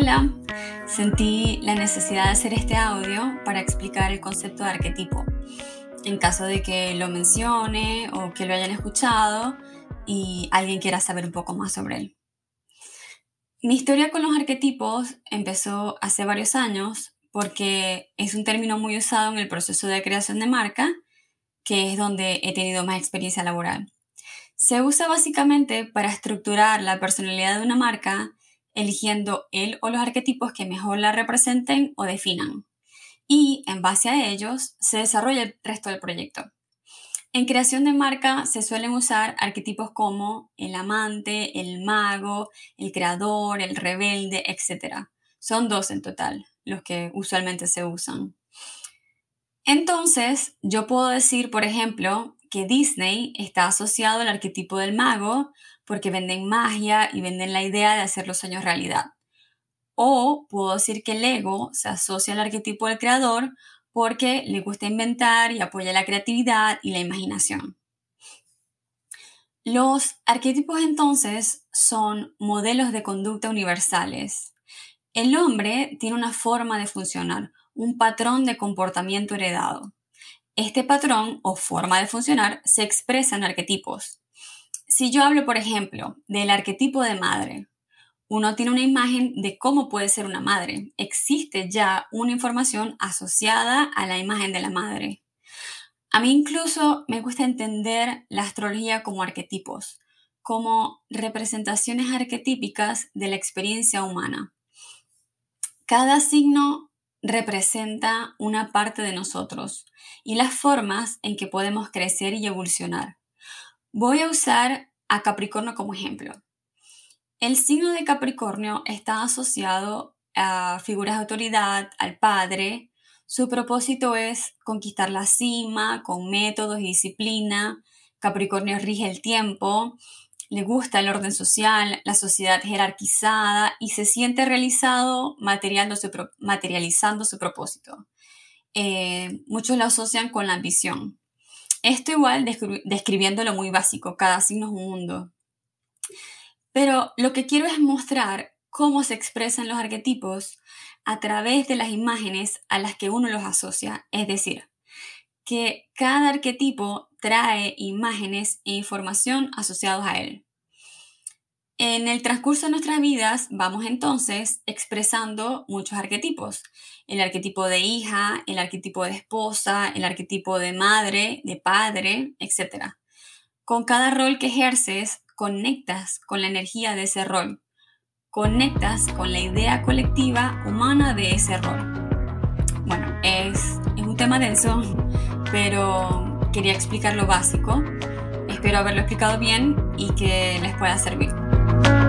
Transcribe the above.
Hola, sentí la necesidad de hacer este audio para explicar el concepto de arquetipo, en caso de que lo mencione o que lo hayan escuchado y alguien quiera saber un poco más sobre él. Mi historia con los arquetipos empezó hace varios años porque es un término muy usado en el proceso de creación de marca, que es donde he tenido más experiencia laboral. Se usa básicamente para estructurar la personalidad de una marca eligiendo él o los arquetipos que mejor la representen o definan. Y en base a ellos se desarrolla el resto del proyecto. En creación de marca se suelen usar arquetipos como el amante, el mago, el creador, el rebelde, etc. Son dos en total los que usualmente se usan. Entonces, yo puedo decir, por ejemplo, que Disney está asociado al arquetipo del mago porque venden magia y venden la idea de hacer los sueños realidad. O puedo decir que Lego se asocia al arquetipo del creador porque le gusta inventar y apoya la creatividad y la imaginación. Los arquetipos entonces son modelos de conducta universales. El hombre tiene una forma de funcionar, un patrón de comportamiento heredado. Este patrón o forma de funcionar se expresa en arquetipos. Si yo hablo, por ejemplo, del arquetipo de madre, uno tiene una imagen de cómo puede ser una madre. Existe ya una información asociada a la imagen de la madre. A mí incluso me gusta entender la astrología como arquetipos, como representaciones arquetípicas de la experiencia humana. Cada signo representa una parte de nosotros y las formas en que podemos crecer y evolucionar. Voy a usar a Capricornio como ejemplo. El signo de Capricornio está asociado a figuras de autoridad, al padre. Su propósito es conquistar la cima con métodos y disciplina. Capricornio rige el tiempo, le gusta el orden social, la sociedad jerarquizada y se siente realizado materializando su propósito. Eh, muchos lo asocian con la ambición. Esto igual describiéndolo muy básico, cada signo es un mundo. Pero lo que quiero es mostrar cómo se expresan los arquetipos a través de las imágenes a las que uno los asocia. Es decir, que cada arquetipo trae imágenes e información asociados a él. En el transcurso de nuestras vidas vamos entonces expresando muchos arquetipos. El arquetipo de hija, el arquetipo de esposa, el arquetipo de madre, de padre, etc. Con cada rol que ejerces, conectas con la energía de ese rol. Conectas con la idea colectiva humana de ese rol. Bueno, es, es un tema denso, pero quería explicar lo básico. Espero haberlo explicado bien y que les pueda servir. Bye.